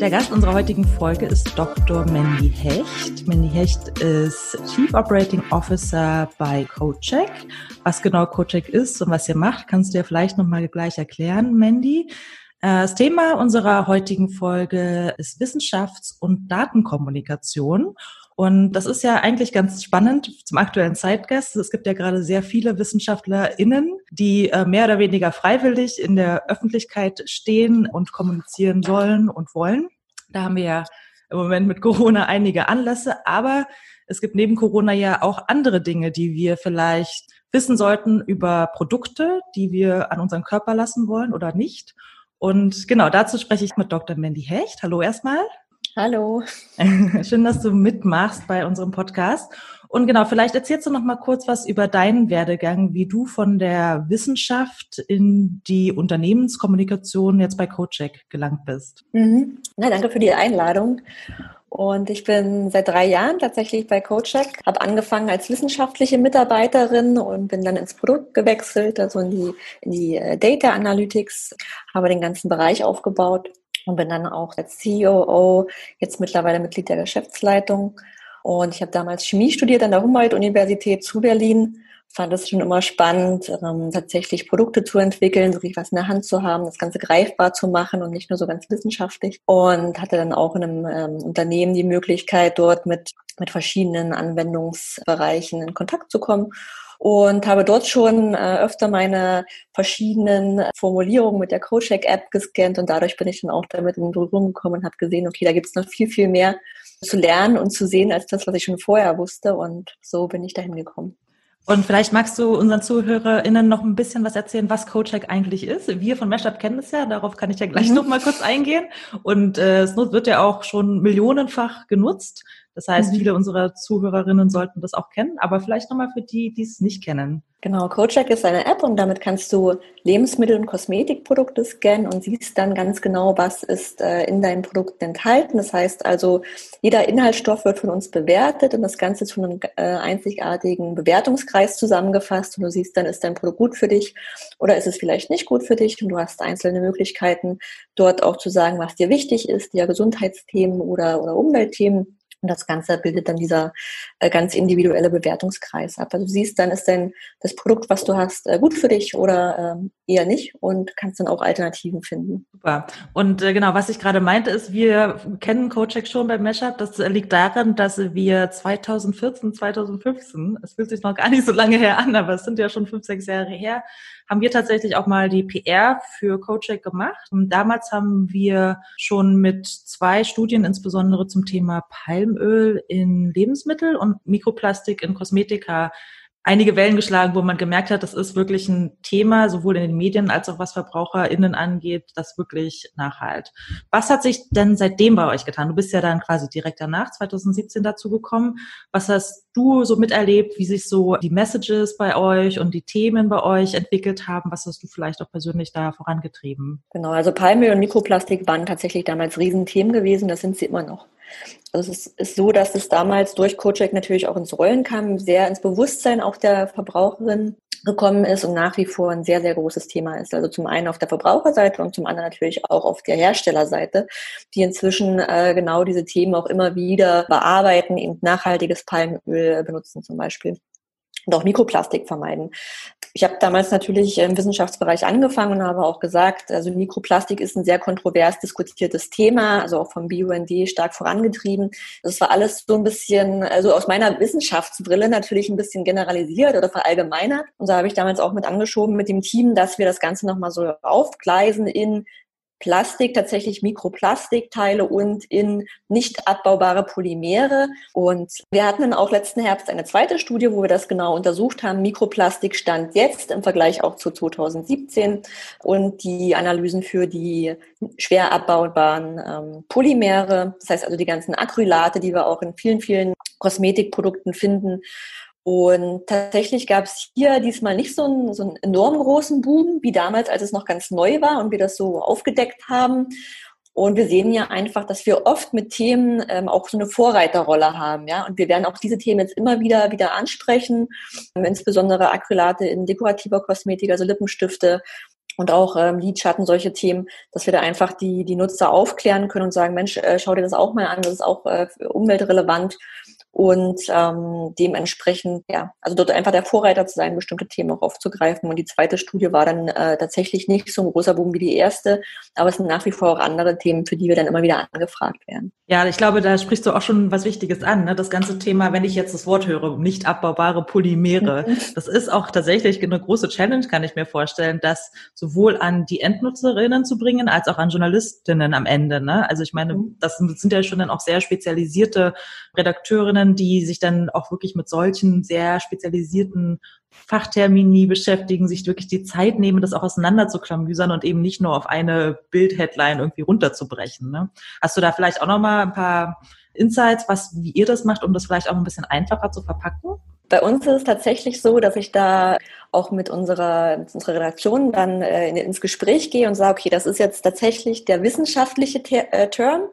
Der Gast unserer heutigen Folge ist Dr. Mandy Hecht. Mandy Hecht ist Chief Operating Officer bei CodeCheck. Was genau CodeCheck ist und was ihr macht, kannst du ja vielleicht nochmal gleich erklären, Mandy. Äh, das Thema unserer heutigen Folge ist Wissenschafts- und Datenkommunikation. Und das ist ja eigentlich ganz spannend zum aktuellen Zeitgeist. Es gibt ja gerade sehr viele WissenschaftlerInnen, die äh, mehr oder weniger freiwillig in der Öffentlichkeit stehen und kommunizieren sollen und wollen. Da haben wir ja im Moment mit Corona einige Anlässe, aber es gibt neben Corona ja auch andere Dinge, die wir vielleicht wissen sollten über Produkte, die wir an unseren Körper lassen wollen oder nicht. Und genau dazu spreche ich mit Dr. Mandy Hecht. Hallo erstmal. Hallo. Schön, dass du mitmachst bei unserem Podcast. Und genau, vielleicht erzählst du noch mal kurz was über deinen Werdegang, wie du von der Wissenschaft in die Unternehmenskommunikation jetzt bei CoCheck gelangt bist. Mhm. Na, danke für die Einladung. Und ich bin seit drei Jahren tatsächlich bei CoCheck, habe angefangen als wissenschaftliche Mitarbeiterin und bin dann ins Produkt gewechselt, also in die, in die äh, Data Analytics, habe den ganzen Bereich aufgebaut und bin dann auch als COO jetzt mittlerweile Mitglied der Geschäftsleitung. Und ich habe damals Chemie studiert an der Humboldt-Universität zu Berlin. Fand es schon immer spannend, ähm, tatsächlich Produkte zu entwickeln, richtig was in der Hand zu haben, das Ganze greifbar zu machen und nicht nur so ganz wissenschaftlich. Und hatte dann auch in einem ähm, Unternehmen die Möglichkeit, dort mit, mit verschiedenen Anwendungsbereichen in Kontakt zu kommen und habe dort schon äh, öfter meine verschiedenen Formulierungen mit der CoCheck-App gescannt und dadurch bin ich dann auch damit in Berührung gekommen und habe gesehen, okay, da gibt es noch viel, viel mehr zu lernen und zu sehen als das, was ich schon vorher wusste und so bin ich dahin gekommen. Und vielleicht magst du unseren ZuhörerInnen noch ein bisschen was erzählen, was CodeCheck eigentlich ist. Wir von Meshup kennen es ja, darauf kann ich ja gleich mhm. noch mal kurz eingehen. Und äh, es wird ja auch schon millionenfach genutzt. Das heißt, mhm. viele unserer Zuhörerinnen sollten das auch kennen, aber vielleicht nochmal für die, die es nicht kennen. Genau, CodeCheck ist eine App und damit kannst du Lebensmittel- und Kosmetikprodukte scannen und siehst dann ganz genau, was ist äh, in deinen Produkten enthalten. Das heißt also, jeder Inhaltsstoff wird von uns bewertet und das Ganze zu einem äh, einzigartigen Bewertungskreis zusammengefasst und du siehst dann, ist dein Produkt gut für dich oder ist es vielleicht nicht gut für dich und du hast einzelne Möglichkeiten, dort auch zu sagen, was dir wichtig ist, ja Gesundheitsthemen oder, oder Umweltthemen. Und das Ganze bildet dann dieser äh, ganz individuelle Bewertungskreis ab. Also du siehst, dann ist denn das Produkt, was du hast, äh, gut für dich oder ähm, eher nicht und kannst dann auch Alternativen finden. Super. Und äh, genau, was ich gerade meinte, ist, wir kennen CodeCheck schon beim Meshup. Das liegt daran, dass wir 2014, 2015, es fühlt sich noch gar nicht so lange her an, aber es sind ja schon fünf, sechs Jahre her, haben wir tatsächlich auch mal die PR für CodeCheck gemacht. Und damals haben wir schon mit zwei Studien, insbesondere zum Thema Palmöl in Lebensmittel und Mikroplastik in Kosmetika einige Wellen geschlagen, wo man gemerkt hat, das ist wirklich ein Thema, sowohl in den Medien als auch was VerbraucherInnen angeht, das wirklich nachhalt. Was hat sich denn seitdem bei euch getan? Du bist ja dann quasi direkt danach, 2017 dazu gekommen. Was hast du so miterlebt, wie sich so die Messages bei euch und die Themen bei euch entwickelt haben? Was hast du vielleicht auch persönlich da vorangetrieben? Genau, also Palmöl und Mikroplastik waren tatsächlich damals Riesenthemen gewesen, das sind sie immer noch. Also es ist so, dass es damals durch CoCheck natürlich auch ins Rollen kam, sehr ins Bewusstsein auch der Verbraucherin gekommen ist und nach wie vor ein sehr, sehr großes Thema ist. Also zum einen auf der Verbraucherseite und zum anderen natürlich auch auf der Herstellerseite, die inzwischen äh, genau diese Themen auch immer wieder bearbeiten, eben nachhaltiges Palmöl benutzen zum Beispiel und auch Mikroplastik vermeiden. Ich habe damals natürlich im Wissenschaftsbereich angefangen und habe auch gesagt, also Mikroplastik ist ein sehr kontrovers diskutiertes Thema, also auch vom BUND stark vorangetrieben. Das war alles so ein bisschen, also aus meiner Wissenschaftsbrille natürlich ein bisschen generalisiert oder verallgemeinert. Und da habe ich damals auch mit angeschoben mit dem Team, dass wir das Ganze nochmal so aufgleisen in Plastik, tatsächlich Mikroplastikteile und in nicht abbaubare Polymere. Und wir hatten dann auch letzten Herbst eine zweite Studie, wo wir das genau untersucht haben. Mikroplastik stand jetzt im Vergleich auch zu 2017 und die Analysen für die schwer abbaubaren ähm, Polymere, das heißt also die ganzen Acrylate, die wir auch in vielen, vielen Kosmetikprodukten finden und tatsächlich gab es hier diesmal nicht so einen, so einen enorm großen Boom wie damals, als es noch ganz neu war und wir das so aufgedeckt haben. Und wir sehen ja einfach, dass wir oft mit Themen ähm, auch so eine Vorreiterrolle haben, ja. Und wir werden auch diese Themen jetzt immer wieder wieder ansprechen, ähm, insbesondere Acrylate in dekorativer Kosmetik, also Lippenstifte und auch ähm, Lidschatten, solche Themen, dass wir da einfach die, die Nutzer aufklären können und sagen, Mensch, äh, schau dir das auch mal an, das ist auch äh, umweltrelevant und ähm, dementsprechend, ja, also dort einfach der Vorreiter zu sein, bestimmte Themen auch aufzugreifen. Und die zweite Studie war dann äh, tatsächlich nicht so ein großer Boom wie die erste, aber es sind nach wie vor auch andere Themen, für die wir dann immer wieder angefragt werden. Ja, ich glaube, da sprichst du auch schon was Wichtiges an. Ne? Das ganze Thema, wenn ich jetzt das Wort höre, nicht abbaubare Polymere, mhm. das ist auch tatsächlich eine große Challenge, kann ich mir vorstellen, das sowohl an die Endnutzerinnen zu bringen, als auch an Journalistinnen am Ende. Ne? Also ich meine, mhm. das sind ja schon dann auch sehr spezialisierte Redakteurinnen, Expertinnen, die sich dann auch wirklich mit solchen sehr spezialisierten Fachtermini beschäftigen, sich wirklich die Zeit nehmen, das auch auseinanderzuklamüsern und eben nicht nur auf eine Bildheadline irgendwie runterzubrechen. Ne? Hast du da vielleicht auch nochmal ein paar Insights, was, wie ihr das macht, um das vielleicht auch ein bisschen einfacher zu verpacken? Bei uns ist es tatsächlich so, dass ich da auch mit unserer, mit unserer Redaktion dann äh, ins Gespräch gehe und sage, okay, das ist jetzt tatsächlich der wissenschaftliche Ter äh, Term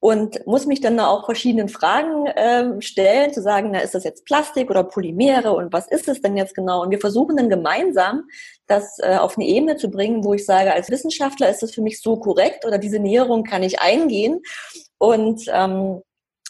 und muss mich dann auch verschiedenen Fragen äh, stellen, zu sagen, na, ist das jetzt Plastik oder Polymere und was ist es denn jetzt genau? Und wir versuchen dann gemeinsam, das äh, auf eine Ebene zu bringen, wo ich sage, als Wissenschaftler ist das für mich so korrekt oder diese Näherung kann ich eingehen. Und ähm,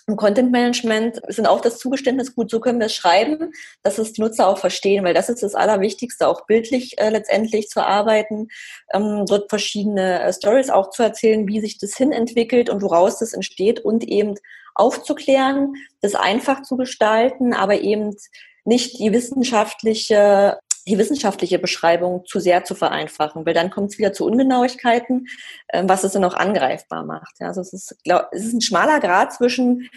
im Content Management sind auch das Zugeständnis gut, so können wir es schreiben, dass es die Nutzer auch verstehen, weil das ist das Allerwichtigste, auch bildlich äh, letztendlich zu arbeiten, ähm, dort verschiedene äh, Stories auch zu erzählen, wie sich das hinentwickelt und woraus das entsteht und eben aufzuklären, das einfach zu gestalten, aber eben nicht die wissenschaftliche die wissenschaftliche Beschreibung zu sehr zu vereinfachen, weil dann kommt es wieder zu Ungenauigkeiten, ähm, was es dann auch angreifbar macht. Also es ist, glaub, es ist ein schmaler Grad zwischen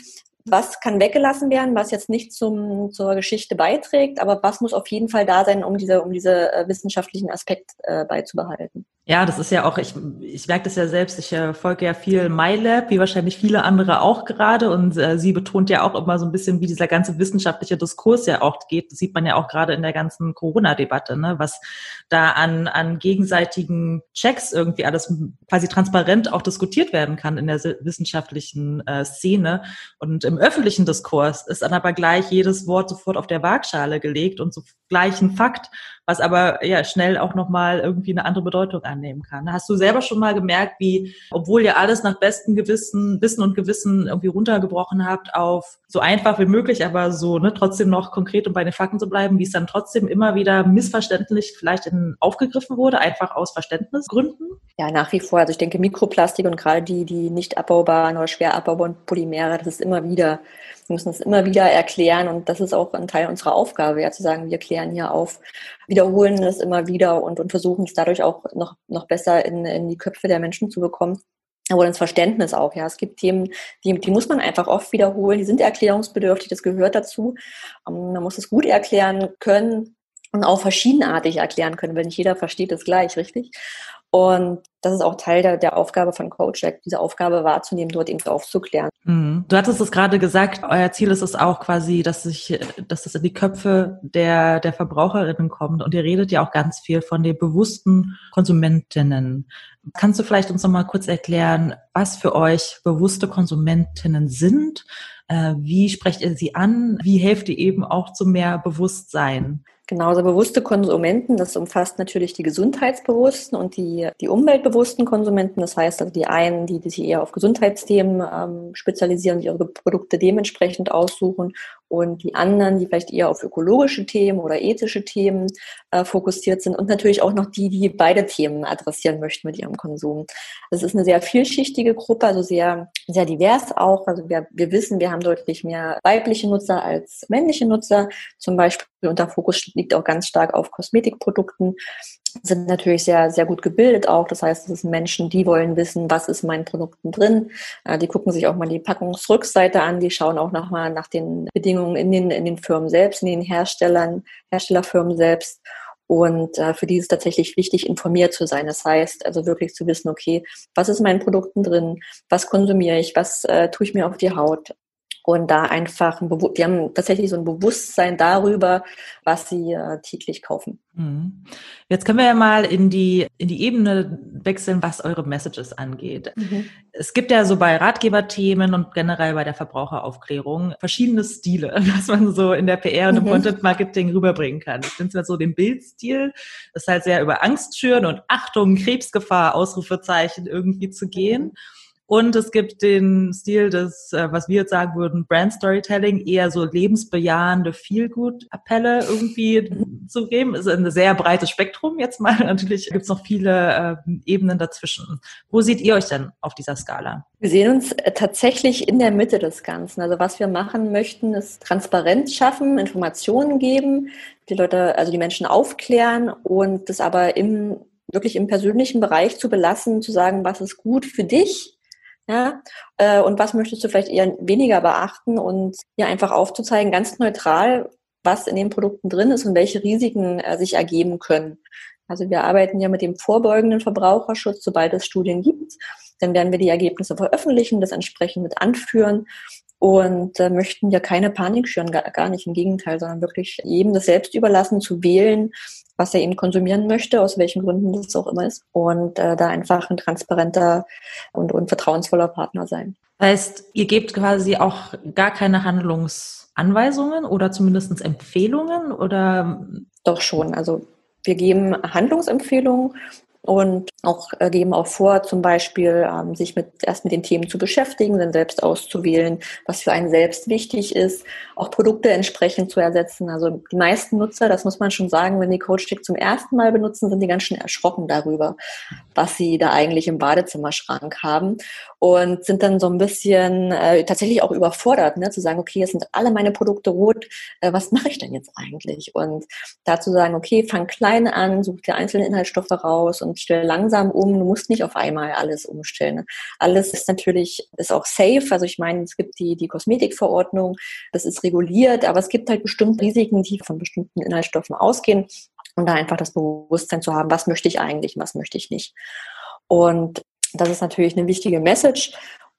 was kann weggelassen werden, was jetzt nicht zum, zur Geschichte beiträgt, aber was muss auf jeden Fall da sein, um diese, um diese äh, wissenschaftlichen Aspekt äh, beizubehalten. Ja, das ist ja auch, ich, ich merke das ja selbst, ich äh, folge ja viel MyLab, wie wahrscheinlich viele andere auch gerade und äh, sie betont ja auch immer so ein bisschen, wie dieser ganze wissenschaftliche Diskurs ja auch geht. Das sieht man ja auch gerade in der ganzen Corona-Debatte, ne? was da an, an gegenseitigen Checks irgendwie alles quasi transparent auch diskutiert werden kann in der wissenschaftlichen äh, Szene und im öffentlichen Diskurs ist dann aber gleich jedes Wort sofort auf der Waagschale gelegt und so gleich ein Fakt, was aber ja schnell auch nochmal irgendwie eine andere Bedeutung annehmen kann. Hast du selber schon mal gemerkt, wie, obwohl ihr alles nach bestem Gewissen, Wissen und Gewissen irgendwie runtergebrochen habt auf so einfach wie möglich, aber so ne, trotzdem noch konkret und bei den Fakten zu bleiben, wie es dann trotzdem immer wieder missverständlich vielleicht in, aufgegriffen wurde, einfach aus Verständnisgründen? Ja, nach wie vor. Also ich denke, Mikroplastik und gerade die, die nicht abbaubaren oder schwer abbaubaren Polymere, das ist immer wieder müssen es immer wieder erklären und das ist auch ein Teil unserer Aufgabe, ja, zu sagen, wir klären hier auf, wiederholen es immer wieder und, und versuchen es dadurch auch noch, noch besser in, in die Köpfe der Menschen zu bekommen oder ins Verständnis auch. Ja, es gibt Themen, die, die muss man einfach oft wiederholen. Die sind erklärungsbedürftig. Das gehört dazu. Ähm, man muss es gut erklären können und auch verschiedenartig erklären können, weil nicht jeder versteht es gleich, richtig? Und das ist auch Teil der, der Aufgabe von CoachEck, diese Aufgabe wahrzunehmen, dort eben aufzuklären. Mhm. Du hattest es gerade gesagt, euer Ziel ist es auch quasi, dass sich, dass das in die Köpfe der, der Verbraucherinnen kommt. Und ihr redet ja auch ganz viel von den bewussten Konsumentinnen. Kannst du vielleicht uns nochmal kurz erklären, was für euch bewusste Konsumentinnen sind? Äh, wie sprecht ihr sie an? Wie helft ihr eben auch zu mehr Bewusstsein? Genauso bewusste Konsumenten, das umfasst natürlich die gesundheitsbewussten und die, die umweltbewussten Konsumenten. Das heißt also die einen, die, die sich eher auf Gesundheitsthemen ähm, spezialisieren, ihre Produkte dementsprechend aussuchen und die anderen, die vielleicht eher auf ökologische Themen oder ethische Themen äh, fokussiert sind und natürlich auch noch die, die beide Themen adressieren möchten mit ihrem Konsum. Das ist eine sehr vielschichtige Gruppe, also sehr, sehr divers auch. Also wir, wir wissen, wir haben deutlich mehr weibliche Nutzer als männliche Nutzer zum Beispiel und der Fokus liegt auch ganz stark auf Kosmetikprodukten sind natürlich sehr, sehr gut gebildet auch. Das heißt, es sind Menschen, die wollen wissen, was ist in meinen Produkten drin. Äh, die gucken sich auch mal die Packungsrückseite an. Die schauen auch nochmal nach den Bedingungen in den, in den Firmen selbst, in den Herstellern, Herstellerfirmen selbst. Und äh, für die ist es tatsächlich wichtig, informiert zu sein. Das heißt, also wirklich zu wissen, okay, was ist in meinen Produkten drin? Was konsumiere ich? Was äh, tue ich mir auf die Haut? Und da einfach, ein die haben tatsächlich so ein Bewusstsein darüber, was sie äh, täglich kaufen. Mhm. Jetzt können wir ja mal in die, in die Ebene wechseln, was eure Messages angeht. Mhm. Es gibt ja so bei Ratgeberthemen und generell bei der Verbraucheraufklärung verschiedene Stile, was man so in der PR und im mhm. Content Marketing rüberbringen kann. Ich finde so den Bildstil, das ist halt sehr über Angst schüren und Achtung, Krebsgefahr, Ausrufezeichen irgendwie zu gehen. Mhm. Und es gibt den Stil des, äh, was wir jetzt sagen würden, Brand Storytelling, eher so lebensbejahende Feel-Good-Appelle irgendwie zu geben. Ist ein sehr breites Spektrum jetzt mal. Natürlich gibt es noch viele äh, Ebenen dazwischen. Wo seht ihr euch denn auf dieser Skala? Wir sehen uns äh, tatsächlich in der Mitte des Ganzen. Also was wir machen möchten, ist Transparenz schaffen, Informationen geben, die Leute, also die Menschen aufklären und das aber im wirklich im persönlichen Bereich zu belassen, zu sagen, was ist gut für dich, ja, äh, und was möchtest du vielleicht eher weniger beachten und hier einfach aufzuzeigen, ganz neutral, was in den Produkten drin ist und welche Risiken äh, sich ergeben können. Also wir arbeiten ja mit dem vorbeugenden Verbraucherschutz, sobald es Studien gibt. Dann werden wir die Ergebnisse veröffentlichen, das entsprechend mit anführen und äh, möchten ja keine Panik schüren, gar nicht im Gegenteil, sondern wirklich jedem das selbst überlassen, zu wählen, was er eben konsumieren möchte, aus welchen Gründen das auch immer ist. Und äh, da einfach ein transparenter und, und vertrauensvoller Partner sein. Heißt, ihr gebt quasi auch gar keine Handlungsanweisungen oder zumindest Empfehlungen oder? Doch schon. Also wir geben Handlungsempfehlungen und auch äh, geben auch vor, zum Beispiel ähm, sich mit, erst mit den Themen zu beschäftigen, dann selbst auszuwählen, was für einen selbst wichtig ist, auch Produkte entsprechend zu ersetzen. Also die meisten Nutzer, das muss man schon sagen, wenn die CoachTick zum ersten Mal benutzen, sind die ganz schön erschrocken darüber, was sie da eigentlich im Badezimmerschrank haben und sind dann so ein bisschen äh, tatsächlich auch überfordert, ne, zu sagen, okay, es sind alle meine Produkte rot, äh, was mache ich denn jetzt eigentlich? Und dazu sagen, okay, fang klein an, such dir einzelne Inhaltsstoffe raus und stell langsam um. Du musst nicht auf einmal alles umstellen. Alles ist natürlich, ist auch safe. Also ich meine, es gibt die, die Kosmetikverordnung, das ist reguliert, aber es gibt halt bestimmte Risiken, die von bestimmten Inhaltsstoffen ausgehen. Und da einfach das Bewusstsein zu haben, was möchte ich eigentlich, was möchte ich nicht. Und das ist natürlich eine wichtige Message.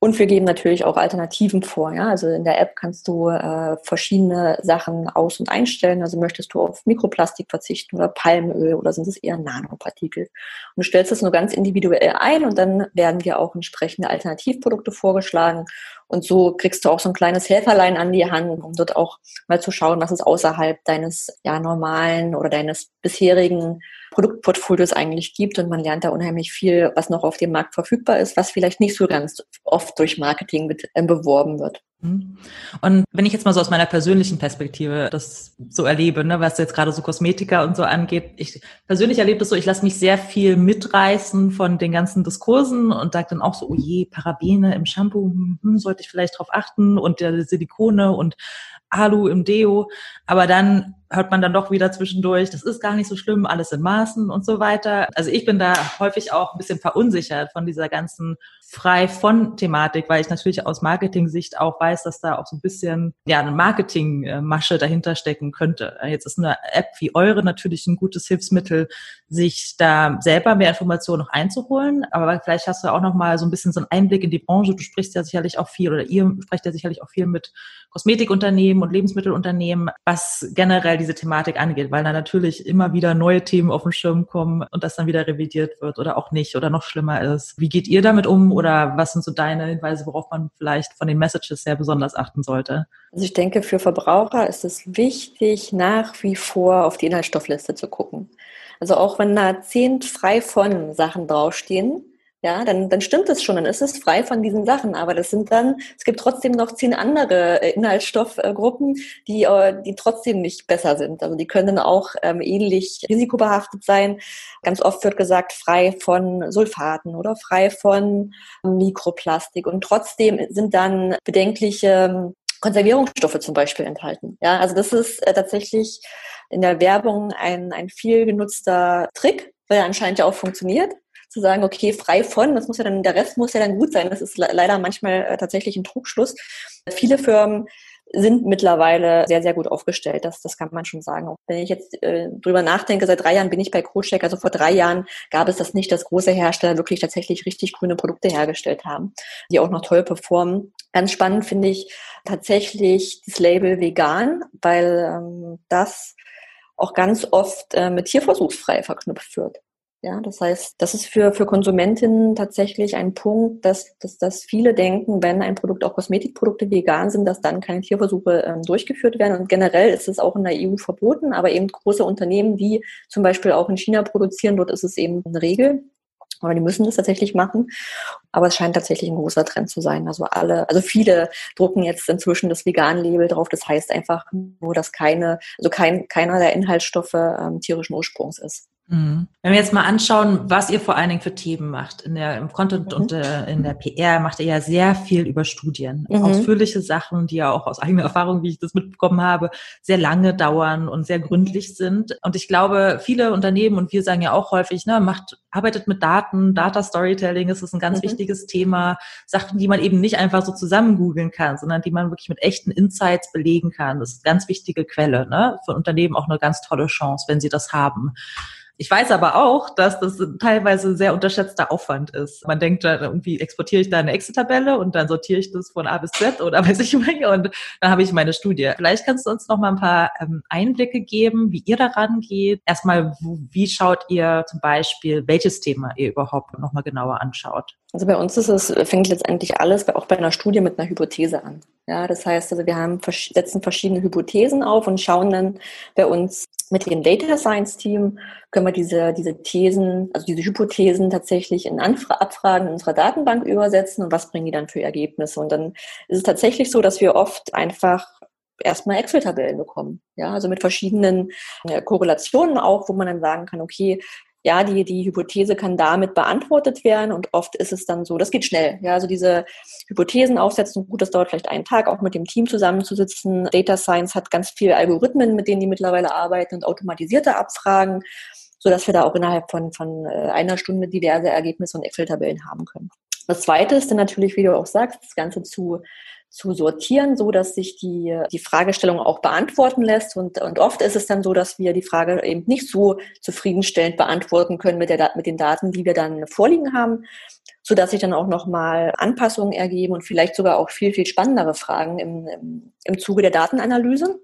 Und wir geben natürlich auch Alternativen vor. Ja? Also in der App kannst du äh, verschiedene Sachen aus- und einstellen. Also möchtest du auf Mikroplastik verzichten oder Palmöl oder sind es eher Nanopartikel? Und du stellst das nur ganz individuell ein und dann werden dir auch entsprechende Alternativprodukte vorgeschlagen. Und so kriegst du auch so ein kleines Helferlein an die Hand, um dort auch mal zu schauen, was es außerhalb deines ja normalen oder deines bisherigen Produktportfolios eigentlich gibt und man lernt da unheimlich viel, was noch auf dem Markt verfügbar ist, was vielleicht nicht so ganz oft durch Marketing äh, beworben wird. Mhm. Und wenn ich jetzt mal so aus meiner persönlichen Perspektive das so erlebe, ne, was jetzt gerade so Kosmetika und so angeht, ich persönlich erlebe das so, ich lasse mich sehr viel mitreißen von den ganzen Diskursen und sage dann auch so, oh je, Parabene im Shampoo, hm, hm sollte ich vielleicht drauf achten und der Silikone und Alu im Deo, aber dann hört man dann doch wieder zwischendurch, das ist gar nicht so schlimm, alles in Maßen und so weiter. Also ich bin da häufig auch ein bisschen verunsichert von dieser ganzen frei von Thematik, weil ich natürlich aus Marketing-Sicht auch weiß, dass da auch so ein bisschen ja eine Marketingmasche dahinter stecken könnte. Jetzt ist eine App wie eure natürlich ein gutes Hilfsmittel, sich da selber mehr Informationen noch einzuholen. Aber vielleicht hast du auch noch mal so ein bisschen so einen Einblick in die Branche. Du sprichst ja sicherlich auch viel oder ihr sprecht ja sicherlich auch viel mit Kosmetikunternehmen und Lebensmittelunternehmen, was generell diese Thematik angeht, weil da natürlich immer wieder neue Themen auf den Schirm kommen und das dann wieder revidiert wird oder auch nicht oder noch schlimmer ist. Wie geht ihr damit um oder was sind so deine Hinweise, worauf man vielleicht von den Messages sehr besonders achten sollte? Also ich denke, für Verbraucher ist es wichtig, nach wie vor auf die Inhaltsstoffliste zu gucken. Also auch wenn da zehn frei von Sachen draufstehen, ja, dann, dann stimmt es schon, dann ist es frei von diesen Sachen. Aber das sind dann, es gibt trotzdem noch zehn andere äh, Inhaltsstoffgruppen, die, äh, die trotzdem nicht besser sind. Also die können auch ähm, ähnlich risikobehaftet sein. Ganz oft wird gesagt, frei von Sulfaten oder frei von Mikroplastik. Und trotzdem sind dann bedenkliche ähm, Konservierungsstoffe zum Beispiel enthalten. Ja, also das ist äh, tatsächlich in der Werbung ein, ein viel genutzter Trick, weil er anscheinend ja auch funktioniert zu sagen, okay, frei von, das muss ja dann, der Rest muss ja dann gut sein. Das ist leider manchmal äh, tatsächlich ein Trugschluss. Viele Firmen sind mittlerweile sehr, sehr gut aufgestellt. Das, das kann man schon sagen. Auch wenn ich jetzt äh, drüber nachdenke, seit drei Jahren bin ich bei CoCheck. Also vor drei Jahren gab es das nicht, dass große Hersteller wirklich tatsächlich richtig grüne Produkte hergestellt haben, die auch noch toll performen. Ganz spannend finde ich tatsächlich das Label vegan, weil ähm, das auch ganz oft äh, mit tierversuchsfrei verknüpft wird. Ja, das heißt, das ist für, für Konsumentinnen tatsächlich ein Punkt, dass, dass, dass viele denken, wenn ein Produkt, auch Kosmetikprodukte vegan sind, dass dann keine Tierversuche ähm, durchgeführt werden. Und generell ist es auch in der EU verboten, aber eben große Unternehmen, die zum Beispiel auch in China produzieren, dort ist es eben eine Regel. Oder die müssen das tatsächlich machen. Aber es scheint tatsächlich ein großer Trend zu sein. Also alle, also viele drucken jetzt inzwischen das Vegan-Label drauf. Das heißt einfach nur, dass keine, also kein, keiner der Inhaltsstoffe ähm, tierischen Ursprungs ist. Mhm. Wenn wir jetzt mal anschauen, was ihr vor allen Dingen für Themen macht, in der, im Content mhm. und äh, in der PR macht ihr ja sehr viel über Studien. Mhm. Ausführliche Sachen, die ja auch aus eigener Erfahrung, wie ich das mitbekommen habe, sehr lange dauern und sehr gründlich sind. Und ich glaube, viele Unternehmen, und wir sagen ja auch häufig, ne, macht, arbeitet mit Daten, Data Storytelling ist ein ganz mhm. wichtiges Thema. Sachen, die man eben nicht einfach so zusammen googeln kann, sondern die man wirklich mit echten Insights belegen kann. Das ist eine ganz wichtige Quelle, ne? Für Unternehmen auch eine ganz tolle Chance, wenn sie das haben. Ich weiß aber auch, dass das teilweise sehr unterschätzter Aufwand ist. Man denkt dann irgendwie, exportiere ich da eine Excel-Tabelle und dann sortiere ich das von A bis Z oder weiß ich nicht und dann habe ich meine Studie. Vielleicht kannst du uns noch mal ein paar ähm, Einblicke geben, wie ihr daran geht. Erstmal, wie schaut ihr zum Beispiel, welches Thema ihr überhaupt noch mal genauer anschaut? Also bei uns ist es, fängt letztendlich alles auch bei einer Studie mit einer Hypothese an. Ja, das heißt also, wir haben, setzen verschiedene Hypothesen auf und schauen dann bei uns mit dem Data Science Team können wir diese, diese Thesen, also diese Hypothesen tatsächlich in Anfra Abfragen in unserer Datenbank übersetzen und was bringen die dann für Ergebnisse. Und dann ist es tatsächlich so, dass wir oft einfach erstmal Excel-Tabellen bekommen. Ja, also mit verschiedenen äh, Korrelationen auch, wo man dann sagen kann, okay, ja, die, die Hypothese kann damit beantwortet werden und oft ist es dann so, das geht schnell. Ja, also diese Hypothesen aufsetzen, gut, das dauert vielleicht einen Tag, auch mit dem Team zusammenzusitzen. Data Science hat ganz viele Algorithmen, mit denen die mittlerweile arbeiten und automatisierte Abfragen, so dass wir da auch innerhalb von, von äh, einer Stunde diverse Ergebnisse und Excel-Tabellen haben können. Das zweite ist dann natürlich, wie du auch sagst, das Ganze zu zu sortieren, so dass sich die, die Fragestellung auch beantworten lässt. Und, und oft ist es dann so, dass wir die Frage eben nicht so zufriedenstellend beantworten können mit, der, mit den Daten, die wir dann vorliegen haben, so dass sich dann auch nochmal Anpassungen ergeben und vielleicht sogar auch viel, viel spannendere Fragen im, im, im Zuge der Datenanalyse.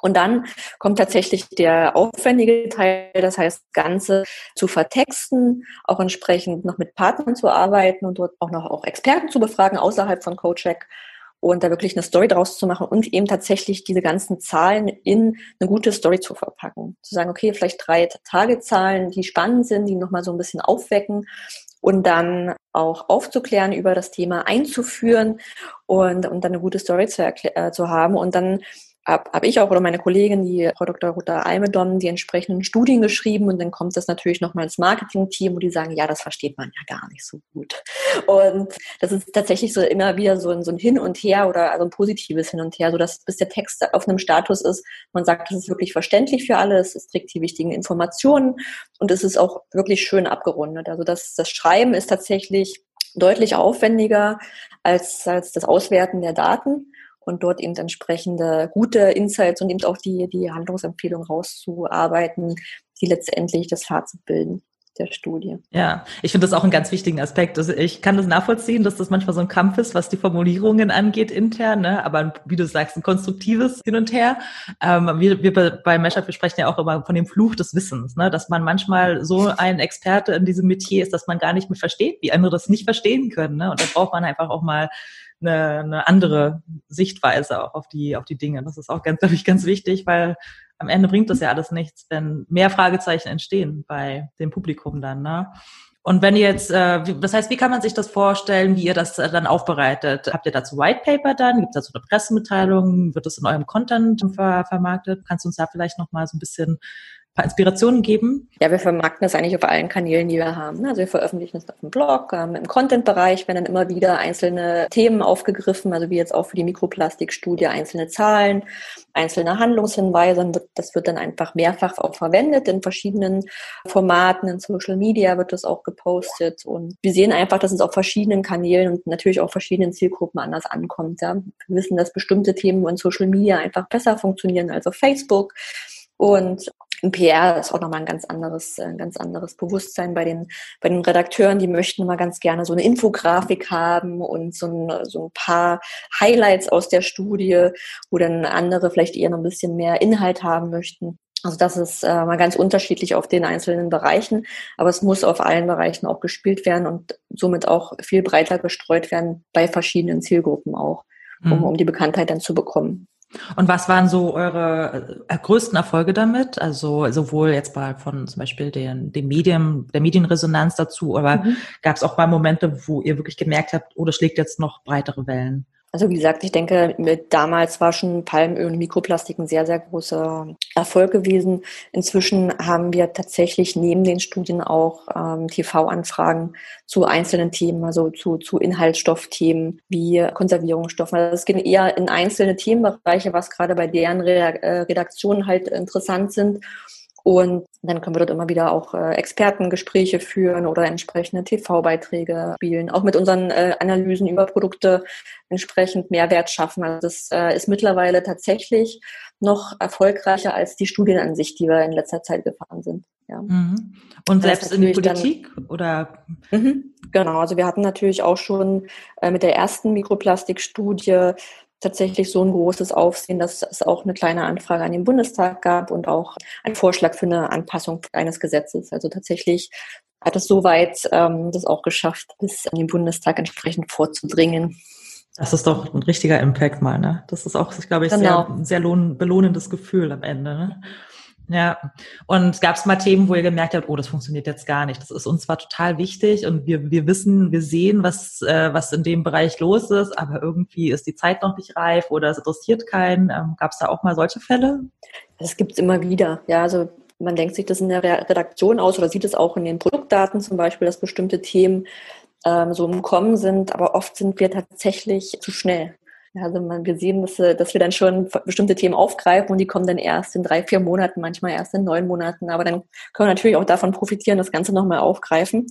Und dann kommt tatsächlich der aufwendige Teil, das heißt, Ganze zu vertexten, auch entsprechend noch mit Partnern zu arbeiten und dort auch noch auch Experten zu befragen außerhalb von CoCheck und da wirklich eine Story draus zu machen und eben tatsächlich diese ganzen Zahlen in eine gute Story zu verpacken. Zu sagen, okay, vielleicht drei Tagezahlen, die spannend sind, die nochmal so ein bisschen aufwecken und dann auch aufzuklären über das Thema einzuführen und, und dann eine gute Story zu, äh, zu haben und dann habe hab ich auch oder meine Kollegin, die Frau Dr. Ruta Almedon, die entsprechenden Studien geschrieben und dann kommt das natürlich nochmal ins Marketing-Team, wo die sagen, ja, das versteht man ja gar nicht so gut. Und das ist tatsächlich so immer wieder so ein, so ein Hin und Her oder also ein positives Hin und Her, so dass bis der Text auf einem Status ist, man sagt, das ist wirklich verständlich für alle, es trägt die wichtigen Informationen und es ist auch wirklich schön abgerundet. Also das, das Schreiben ist tatsächlich deutlich aufwendiger als, als das Auswerten der Daten und dort eben entsprechende gute Insights und eben auch die, die Handlungsempfehlung rauszuarbeiten, die letztendlich das Fazit bilden der Studie. Ja, ich finde das auch einen ganz wichtigen Aspekt. Also ich kann das nachvollziehen, dass das manchmal so ein Kampf ist, was die Formulierungen angeht intern, ne? aber wie du sagst, ein konstruktives Hin und Her. Ähm, wir, wir bei Meshup, wir sprechen ja auch immer von dem Fluch des Wissens, ne? dass man manchmal so ein Experte in diesem Metier ist, dass man gar nicht mehr versteht, wie andere das nicht verstehen können. Ne? Und da braucht man einfach auch mal eine, eine andere Sichtweise auch auf die, auf die Dinge. Das ist auch ganz, glaube ich, ganz wichtig, weil am Ende bringt das ja alles nichts, wenn mehr Fragezeichen entstehen bei dem Publikum dann. Ne? Und wenn ihr jetzt, äh, das heißt, wie kann man sich das vorstellen, wie ihr das äh, dann aufbereitet? Habt ihr dazu White Paper dann? Gibt es dazu eine Pressemitteilung? Wird das in eurem Content ver vermarktet? Kannst du uns da vielleicht noch mal so ein bisschen paar Inspirationen geben? Ja, wir vermarkten das eigentlich auf allen Kanälen, die wir haben. Also wir veröffentlichen es auf dem Blog, ähm, im Content-Bereich werden dann immer wieder einzelne Themen aufgegriffen, also wie jetzt auch für die Mikroplastikstudie einzelne Zahlen, einzelne Handlungshinweise. Das wird dann einfach mehrfach auch verwendet in verschiedenen Formaten. In Social Media wird das auch gepostet. Und wir sehen einfach, dass es auf verschiedenen Kanälen und natürlich auch verschiedenen Zielgruppen anders ankommt. Ja. Wir wissen, dass bestimmte Themen in Social Media einfach besser funktionieren als auf Facebook. Und im PR ist auch nochmal ein ganz anderes, ein ganz anderes Bewusstsein bei den, bei den Redakteuren. Die möchten immer ganz gerne so eine Infografik haben und so ein, so ein paar Highlights aus der Studie, wo dann andere vielleicht eher noch ein bisschen mehr Inhalt haben möchten. Also das ist äh, mal ganz unterschiedlich auf den einzelnen Bereichen, aber es muss auf allen Bereichen auch gespielt werden und somit auch viel breiter gestreut werden bei verschiedenen Zielgruppen auch, um, mhm. um die Bekanntheit dann zu bekommen. Und was waren so eure äh, größten Erfolge damit? Also sowohl jetzt bei von zum Beispiel den, den Medien, der Medienresonanz dazu, aber mhm. gab es auch mal Momente, wo ihr wirklich gemerkt habt, oh, das schlägt jetzt noch breitere Wellen? Also wie gesagt, ich denke, mit damals war schon Palmöl und Mikroplastik ein sehr, sehr großer Erfolg gewesen. Inzwischen haben wir tatsächlich neben den Studien auch ähm, TV-Anfragen zu einzelnen Themen, also zu, zu Inhaltsstoffthemen wie Konservierungsstoffen. Also es geht eher in einzelne Themenbereiche, was gerade bei deren äh, Redaktionen halt interessant sind. Und dann können wir dort immer wieder auch äh, Expertengespräche führen oder entsprechende TV-Beiträge spielen, auch mit unseren äh, Analysen über Produkte entsprechend Mehrwert schaffen. Also das äh, ist mittlerweile tatsächlich noch erfolgreicher als die Studien an sich, die wir in letzter Zeit gefahren sind. Ja. Mhm. Und selbst in der Politik dann, oder? Mhm, genau, also wir hatten natürlich auch schon äh, mit der ersten Mikroplastikstudie tatsächlich so ein großes Aufsehen, dass es auch eine kleine Anfrage an den Bundestag gab und auch ein Vorschlag für eine Anpassung eines Gesetzes. Also tatsächlich hat es soweit ähm, das auch geschafft, bis an den Bundestag entsprechend vorzudringen. Das ist doch ein richtiger Impact mal, ne? Das ist auch, glaube ich, genau. sehr, sehr lohn, belohnendes Gefühl am Ende. Ne? Ja, und gab es mal Themen, wo ihr gemerkt habt, oh, das funktioniert jetzt gar nicht. Das ist uns zwar total wichtig und wir, wir wissen, wir sehen, was, äh, was in dem Bereich los ist, aber irgendwie ist die Zeit noch nicht reif oder es interessiert keinen. Ähm, gab es da auch mal solche Fälle? Das gibt es immer wieder. Ja, also man denkt sich das in der Redaktion aus oder sieht es auch in den Produktdaten zum Beispiel, dass bestimmte Themen ähm, so im Kommen sind, aber oft sind wir tatsächlich zu schnell. Also man, wir sehen, dass, äh, dass wir dann schon bestimmte Themen aufgreifen und die kommen dann erst in drei, vier Monaten, manchmal erst in neun Monaten. Aber dann können wir natürlich auch davon profitieren, das Ganze nochmal aufgreifen.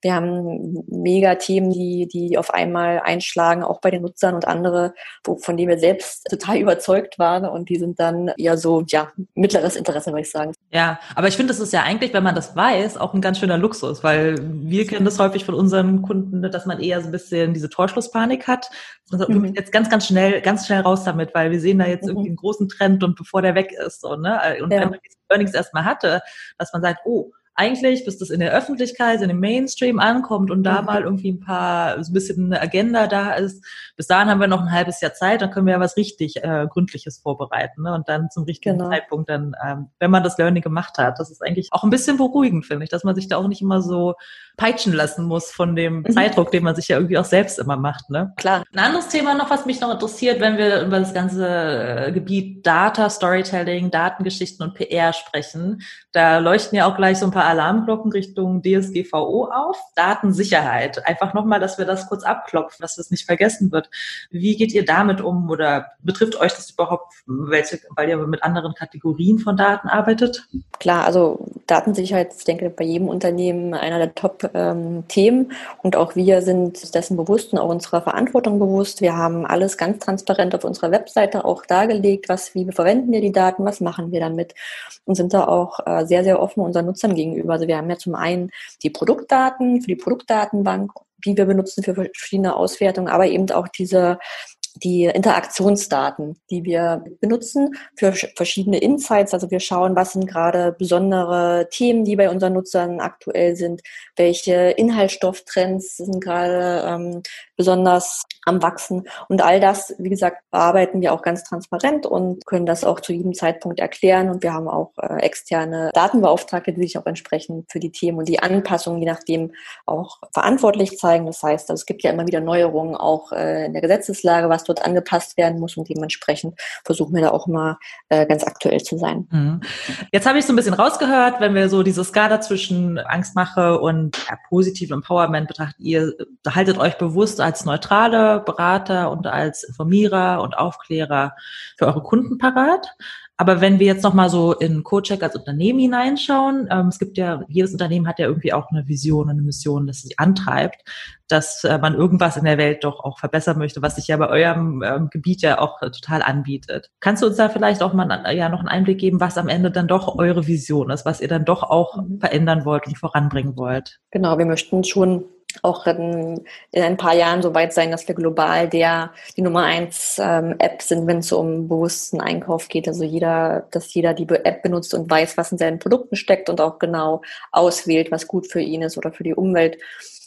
Wir haben mega Themen, die, die auf einmal einschlagen, auch bei den Nutzern und andere, wo, von denen wir selbst total überzeugt waren und die sind dann eher so, ja, mittleres Interesse, würde ich sagen. Ja, aber ich finde, das ist ja eigentlich, wenn man das weiß, auch ein ganz schöner Luxus, weil wir kennen das häufig von unseren Kunden, dass man eher so ein bisschen diese Torschlusspanik hat. Also mhm. jetzt ganz, ganz schnell, ganz schnell raus damit, weil wir sehen da jetzt mhm. irgendwie einen großen Trend und bevor der weg ist, so, ne? Und ja. wenn man diese Learnings erstmal hatte, dass man sagt, oh, eigentlich, bis das in der Öffentlichkeit, in dem Mainstream ankommt und da mhm. mal irgendwie ein paar, so ein bisschen eine Agenda da ist, bis dahin haben wir noch ein halbes Jahr Zeit, dann können wir ja was richtig äh, Gründliches vorbereiten ne? und dann zum richtigen genau. Zeitpunkt dann, ähm, wenn man das Learning gemacht hat. Das ist eigentlich auch ein bisschen beruhigend, finde ich, dass man sich da auch nicht immer so peitschen lassen muss von dem mhm. Zeitdruck, den man sich ja irgendwie auch selbst immer macht. Ne? Klar. Ein anderes Thema noch, was mich noch interessiert, wenn wir über das ganze äh, Gebiet Data, Storytelling, Datengeschichten und PR sprechen, da leuchten ja auch gleich so ein paar Alarmglocken Richtung DSGVO auf. Datensicherheit. Einfach nochmal, dass wir das kurz abklopfen, dass das nicht vergessen wird. Wie geht ihr damit um oder betrifft euch das überhaupt, welche, weil ihr mit anderen Kategorien von Daten arbeitet? Klar, also Datensicherheit, ich denke, bei jedem Unternehmen einer der Top-Themen. Ähm, und auch wir sind dessen bewusst und auch unserer Verantwortung bewusst. Wir haben alles ganz transparent auf unserer Webseite auch dargelegt, was, wie verwenden wir die Daten, was machen wir damit und sind da auch äh, sehr, sehr offen unseren Nutzern gegenüber. Also wir haben ja zum einen die Produktdaten für die Produktdatenbank, die wir benutzen für verschiedene Auswertungen, aber eben auch diese die Interaktionsdaten, die wir benutzen für verschiedene Insights. Also wir schauen, was sind gerade besondere Themen, die bei unseren Nutzern aktuell sind, welche Inhaltsstofftrends sind gerade ähm, besonders am Wachsen. Und all das, wie gesagt, bearbeiten wir auch ganz transparent und können das auch zu jedem Zeitpunkt erklären. Und wir haben auch äh, externe Datenbeauftragte, die sich auch entsprechend für die Themen und die Anpassungen, je nachdem, auch verantwortlich zeigen. Das heißt, also es gibt ja immer wieder Neuerungen auch äh, in der Gesetzeslage, was dort angepasst werden muss und dementsprechend versuchen wir da auch mal äh, ganz aktuell zu sein. Mhm. Jetzt habe ich so ein bisschen rausgehört, wenn wir so diese Skala zwischen Angstmache und ja, positiven Empowerment betrachten, ihr haltet euch bewusst als neutrale Berater und als Informierer und Aufklärer für eure Kunden parat. Aber wenn wir jetzt nochmal so in CoCheck als Unternehmen hineinschauen, ähm, es gibt ja, jedes Unternehmen hat ja irgendwie auch eine Vision und eine Mission, das sich antreibt, dass äh, man irgendwas in der Welt doch auch verbessern möchte, was sich ja bei eurem ähm, Gebiet ja auch äh, total anbietet. Kannst du uns da vielleicht auch mal äh, ja noch einen Einblick geben, was am Ende dann doch eure Vision ist, was ihr dann doch auch mhm. verändern wollt und voranbringen wollt? Genau, wir möchten schon auch in, in, ein paar Jahren so weit sein, dass wir global der die Nummer eins ähm, App sind, wenn es um bewussten Einkauf geht. Also jeder, dass jeder die App benutzt und weiß, was in seinen Produkten steckt und auch genau auswählt, was gut für ihn ist oder für die Umwelt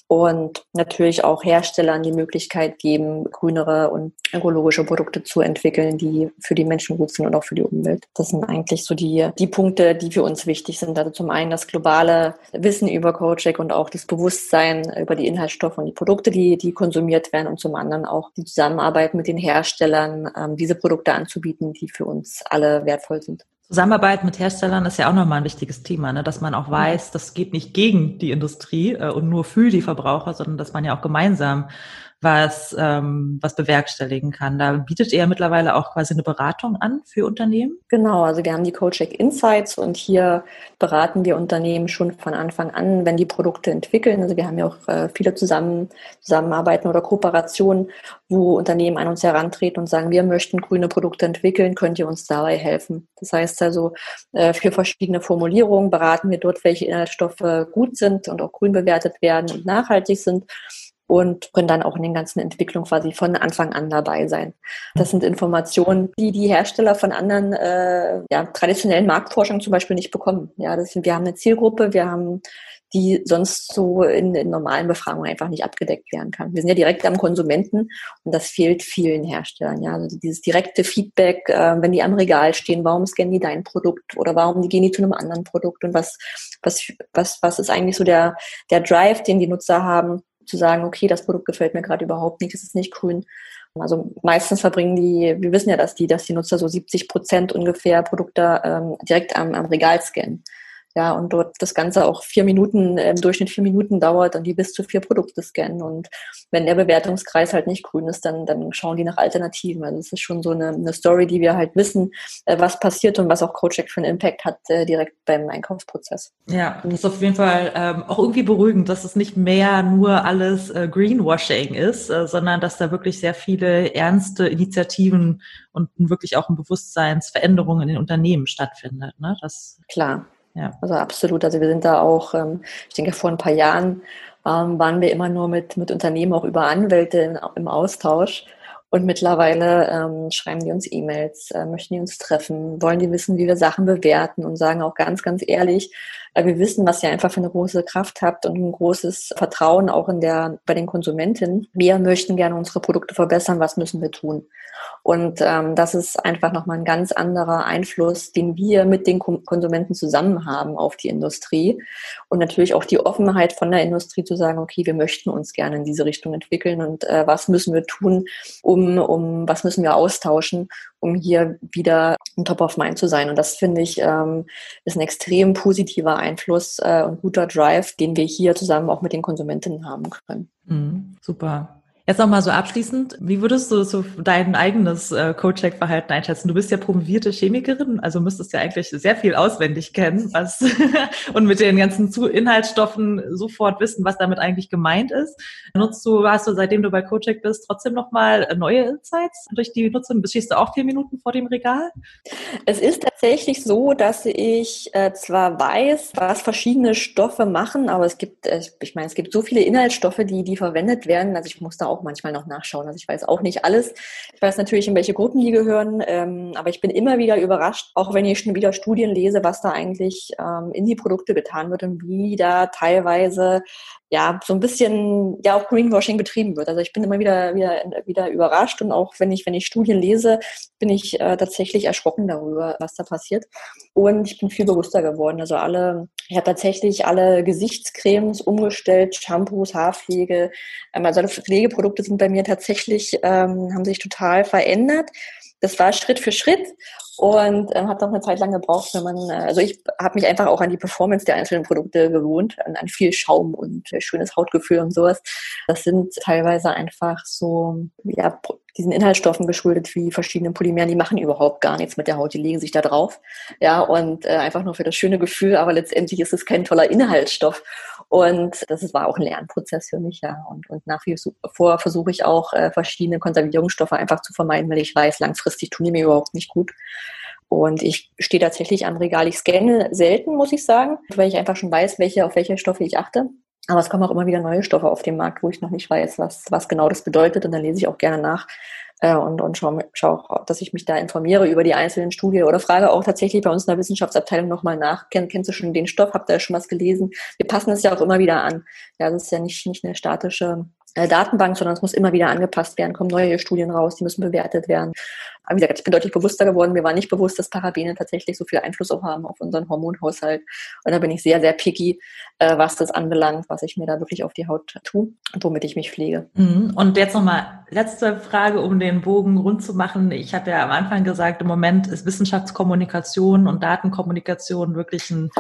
und natürlich auch Herstellern die Möglichkeit geben, grünere und ökologische Produkte zu entwickeln, die für die Menschen gut sind und auch für die Umwelt. Das sind eigentlich so die, die Punkte, die für uns wichtig sind. Also zum einen das globale Wissen über CodeCheck und auch das Bewusstsein über die Inhaltsstoffe und die Produkte, die, die konsumiert werden und zum anderen auch die Zusammenarbeit mit den Herstellern, ähm, diese Produkte anzubieten, die für uns alle wertvoll sind. Zusammenarbeit mit Herstellern ist ja auch nochmal ein wichtiges Thema, ne? dass man auch weiß, das geht nicht gegen die Industrie äh, und nur für die Verbraucher, sondern dass man ja auch gemeinsam was, ähm, was bewerkstelligen kann. Da bietet ihr mittlerweile auch quasi eine Beratung an für Unternehmen? Genau, also wir haben die CodeCheck Insights und hier beraten wir Unternehmen schon von Anfang an, wenn die Produkte entwickeln. Also wir haben ja auch äh, viele zusammen, Zusammenarbeiten oder Kooperationen, wo Unternehmen an uns herantreten und sagen, wir möchten grüne Produkte entwickeln, könnt ihr uns dabei helfen? Das heißt also, äh, für verschiedene Formulierungen beraten wir dort, welche Inhaltsstoffe gut sind und auch grün bewertet werden und nachhaltig sind und können dann auch in den ganzen Entwicklungen quasi von Anfang an dabei sein. Das sind Informationen, die die Hersteller von anderen äh, ja, traditionellen Marktforschungen zum Beispiel nicht bekommen. Ja, das sind, wir haben eine Zielgruppe, wir haben die sonst so in, in normalen Befragungen einfach nicht abgedeckt werden kann. Wir sind ja direkt am Konsumenten und das fehlt vielen Herstellern. Ja, also dieses direkte Feedback, äh, wenn die am Regal stehen, warum scannen die dein Produkt oder warum gehen die zu einem anderen Produkt und was was was was ist eigentlich so der der Drive, den die Nutzer haben, zu sagen, okay, das Produkt gefällt mir gerade überhaupt nicht, es ist nicht grün. Also meistens verbringen die, wir wissen ja, dass die, dass die Nutzer so 70 Prozent ungefähr Produkte ähm, direkt am, am Regal scannen. Ja, und dort das Ganze auch vier Minuten, im Durchschnitt vier Minuten dauert und die bis zu vier Produkte scannen. Und wenn der Bewertungskreis halt nicht grün ist, dann, dann schauen die nach Alternativen. Also es ist schon so eine, eine Story, die wir halt wissen, äh, was passiert und was auch CodeCheck für einen Impact hat äh, direkt beim Einkaufsprozess. Ja, das ist auf jeden Fall ähm, auch irgendwie beruhigend, dass es nicht mehr nur alles äh, Greenwashing ist, äh, sondern dass da wirklich sehr viele ernste Initiativen und wirklich auch eine Bewusstseinsveränderung in den Unternehmen stattfindet. Ne? Das Klar. Ja. Also absolut. Also wir sind da auch, ähm, ich denke, vor ein paar Jahren ähm, waren wir immer nur mit, mit Unternehmen auch über Anwälte im Austausch. Und mittlerweile ähm, schreiben die uns E-Mails, äh, möchten die uns treffen, wollen die wissen, wie wir Sachen bewerten und sagen auch ganz, ganz ehrlich, äh, wir wissen, was ihr einfach für eine große Kraft habt und ein großes Vertrauen auch in der, bei den Konsumenten. Wir möchten gerne unsere Produkte verbessern, was müssen wir tun? Und ähm, das ist einfach nochmal ein ganz anderer Einfluss, den wir mit den Konsumenten zusammen haben auf die Industrie. Und natürlich auch die Offenheit von der Industrie zu sagen, okay, wir möchten uns gerne in diese Richtung entwickeln und äh, was müssen wir tun, um, um was müssen wir austauschen, um hier wieder ein Top of Mind zu sein. Und das finde ich ähm, ist ein extrem positiver Einfluss äh, und guter Drive, den wir hier zusammen auch mit den Konsumentinnen haben können. Mhm, super. Jetzt nochmal so abschließend, wie würdest du so dein eigenes äh, Codecheck-Verhalten einschätzen? Du bist ja promovierte Chemikerin, also müsstest ja eigentlich sehr viel auswendig kennen was und mit den ganzen Inhaltsstoffen sofort wissen, was damit eigentlich gemeint ist. Nutzt du, hast du, seitdem du bei Codecheck bist, trotzdem nochmal neue Insights durch die Nutzung? Stehst du auch vier Minuten vor dem Regal? Es ist tatsächlich so, dass ich äh, zwar weiß, was verschiedene Stoffe machen, aber es gibt, äh, ich meine, es gibt so viele Inhaltsstoffe, die, die verwendet werden, also ich muss da auch auch manchmal noch nachschauen. Also ich weiß auch nicht alles. Ich weiß natürlich, in welche Gruppen die gehören, ähm, aber ich bin immer wieder überrascht, auch wenn ich schon wieder Studien lese, was da eigentlich ähm, in die Produkte getan wird und wie da teilweise ja, so ein bisschen, ja, auch Greenwashing betrieben wird. Also ich bin immer wieder, wieder, wieder überrascht und auch wenn ich, wenn ich Studien lese, bin ich äh, tatsächlich erschrocken darüber, was da passiert. Und ich bin viel bewusster geworden. Also alle, ich habe tatsächlich alle Gesichtscremes umgestellt, Shampoos, Haarpflege. Ähm, also alle Pflegeprodukte sind bei mir tatsächlich, ähm, haben sich total verändert. Das war Schritt für Schritt und ähm, hat noch eine Zeit lang gebraucht, wenn man, äh, also ich habe mich einfach auch an die Performance der einzelnen Produkte gewohnt, an, an viel Schaum und äh, schönes Hautgefühl und sowas. Das sind teilweise einfach so, ja, diesen Inhaltsstoffen geschuldet wie verschiedene Polymeren, die machen überhaupt gar nichts mit der Haut, die legen sich da drauf. Ja, und äh, einfach nur für das schöne Gefühl, aber letztendlich ist es kein toller Inhaltsstoff. Und das war auch ein Lernprozess für mich, ja. Und, und nach wie vor versuche ich auch, äh, verschiedene Konservierungsstoffe einfach zu vermeiden, weil ich weiß, langfristig tun die mir überhaupt nicht gut. Und ich stehe tatsächlich am Regal. Ich scanne selten, muss ich sagen, weil ich einfach schon weiß, welche, auf welche Stoffe ich achte. Aber es kommen auch immer wieder neue Stoffe auf den Markt, wo ich noch nicht weiß, was, was genau das bedeutet. Und dann lese ich auch gerne nach äh, und, und schaue, schau, dass ich mich da informiere über die einzelnen Studien oder frage auch tatsächlich bei uns in der Wissenschaftsabteilung nochmal nach. Kenn, kennst du schon den Stoff? Habt ihr schon was gelesen? Wir passen es ja auch immer wieder an. Ja, das ist ja nicht, nicht eine statische Datenbank, sondern es muss immer wieder angepasst werden, kommen neue Studien raus, die müssen bewertet werden. Aber wie gesagt, ich bin deutlich bewusster geworden. Mir war nicht bewusst, dass Parabene tatsächlich so viel Einfluss auch haben auf unseren Hormonhaushalt. Und da bin ich sehr, sehr picky, äh, was das anbelangt, was ich mir da wirklich auf die Haut tue und womit ich mich pflege. Mhm. Und jetzt nochmal letzte Frage, um den Bogen rund zu machen. Ich habe ja am Anfang gesagt, im Moment ist Wissenschaftskommunikation und Datenkommunikation wirklich ein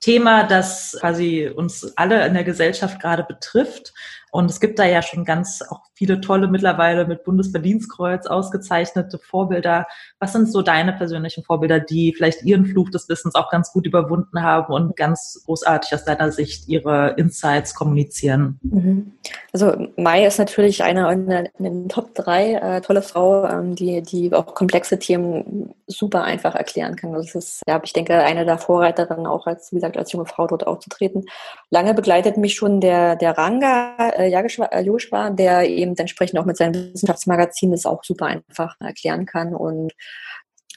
Thema, das quasi uns alle in der Gesellschaft gerade betrifft. Und es gibt da ja schon ganz auch viele tolle mittlerweile mit Bundesverdienstkreuz ausgezeichnete Vorbilder. Was sind so deine persönlichen Vorbilder, die vielleicht ihren Fluch des Wissens auch ganz gut überwunden haben und ganz großartig aus deiner Sicht ihre Insights kommunizieren? Mhm. Also Mai ist natürlich eine in den Top drei äh, tolle Frau, ähm, die, die auch komplexe Themen super einfach erklären kann. Das ist, ja, ich denke, eine der Vorreiterinnen auch als, wie gesagt, als junge Frau dort aufzutreten. Lange begleitet mich schon der, der Ranga äh, Yogeshwar, der eben entsprechend auch mit seinem Wissenschaftsmagazin das auch super einfach erklären kann und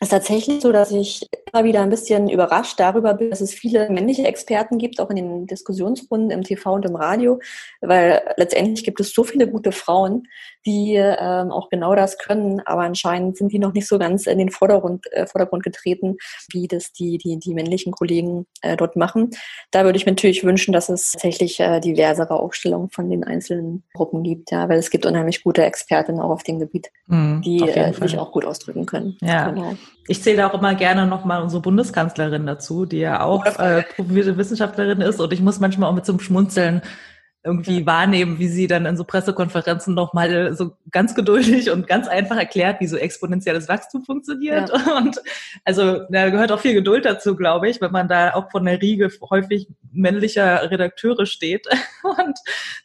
ist tatsächlich so, dass ich immer wieder ein bisschen überrascht darüber bin, dass es viele männliche Experten gibt, auch in den Diskussionsrunden im TV und im Radio, weil letztendlich gibt es so viele gute Frauen, die ähm, auch genau das können, aber anscheinend sind die noch nicht so ganz in den Vordergrund, äh, Vordergrund getreten, wie das die, die, die männlichen Kollegen äh, dort machen. Da würde ich mir natürlich wünschen, dass es tatsächlich äh, diversere Aufstellungen von den einzelnen Gruppen gibt, ja, weil es gibt unheimlich gute Expertinnen auch auf dem Gebiet, mhm, die äh, sich auch gut ausdrücken können. Ja. Genau. Ich zähle auch immer gerne nochmal unsere Bundeskanzlerin dazu, die ja auch äh, promovierte Wissenschaftlerin ist. Und ich muss manchmal auch mit so einem Schmunzeln irgendwie wahrnehmen, wie sie dann in so Pressekonferenzen nochmal so ganz geduldig und ganz einfach erklärt, wie so exponentielles Wachstum funktioniert. Ja. Und also da gehört auch viel Geduld dazu, glaube ich, wenn man da auch von der Riege häufig männlicher Redakteure steht und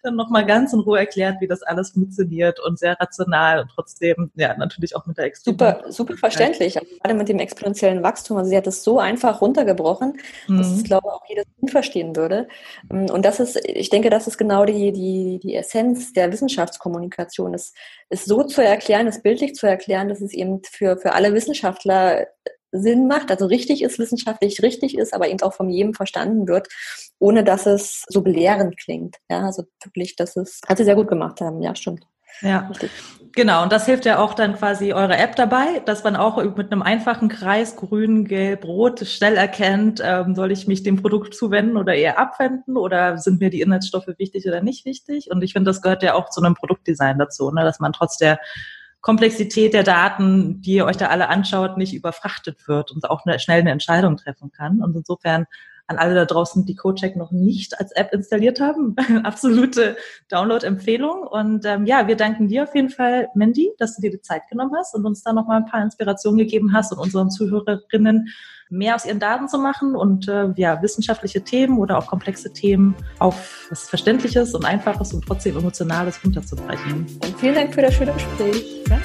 dann nochmal ganz in Ruhe erklärt, wie das alles funktioniert und sehr rational und trotzdem, ja, natürlich auch mit der Extrem Super, super verständlich. Also gerade mit dem exponentiellen Wachstum. Also sie hat es so einfach runtergebrochen, mhm. dass es, glaube ich, auch jedes Kind verstehen würde. Und das ist, ich denke, das ist genau die, die, die Essenz der Wissenschaftskommunikation, ist, ist so zu erklären, es bildlich zu erklären, dass es eben für, für alle Wissenschaftler Sinn macht, also richtig ist, wissenschaftlich richtig ist, aber eben auch von jedem verstanden wird, ohne dass es so belehrend klingt. Ja, also wirklich, das ist, hat sie sehr gut gemacht haben. Ja, stimmt. Ja, genau. Und das hilft ja auch dann quasi eure App dabei, dass man auch mit einem einfachen Kreis grün, gelb, rot schnell erkennt, ähm, soll ich mich dem Produkt zuwenden oder eher abwenden oder sind mir die Inhaltsstoffe wichtig oder nicht wichtig? Und ich finde, das gehört ja auch zu einem Produktdesign dazu, ne? dass man trotz der Komplexität der Daten, die ihr euch da alle anschaut, nicht überfrachtet wird und auch eine, schnell eine Entscheidung treffen kann. Und insofern an alle da draußen, die CodeCheck noch nicht als App installiert haben, absolute Download-Empfehlung. Und ähm, ja, wir danken dir auf jeden Fall, Mandy, dass du dir die Zeit genommen hast und uns da noch mal ein paar Inspirationen gegeben hast und unseren Zuhörerinnen mehr aus ihren Daten zu machen und äh, ja, wissenschaftliche Themen oder auch komplexe Themen auf was Verständliches und Einfaches und trotzdem Emotionales runterzubrechen. Und vielen Dank für das schöne Gespräch. Ja?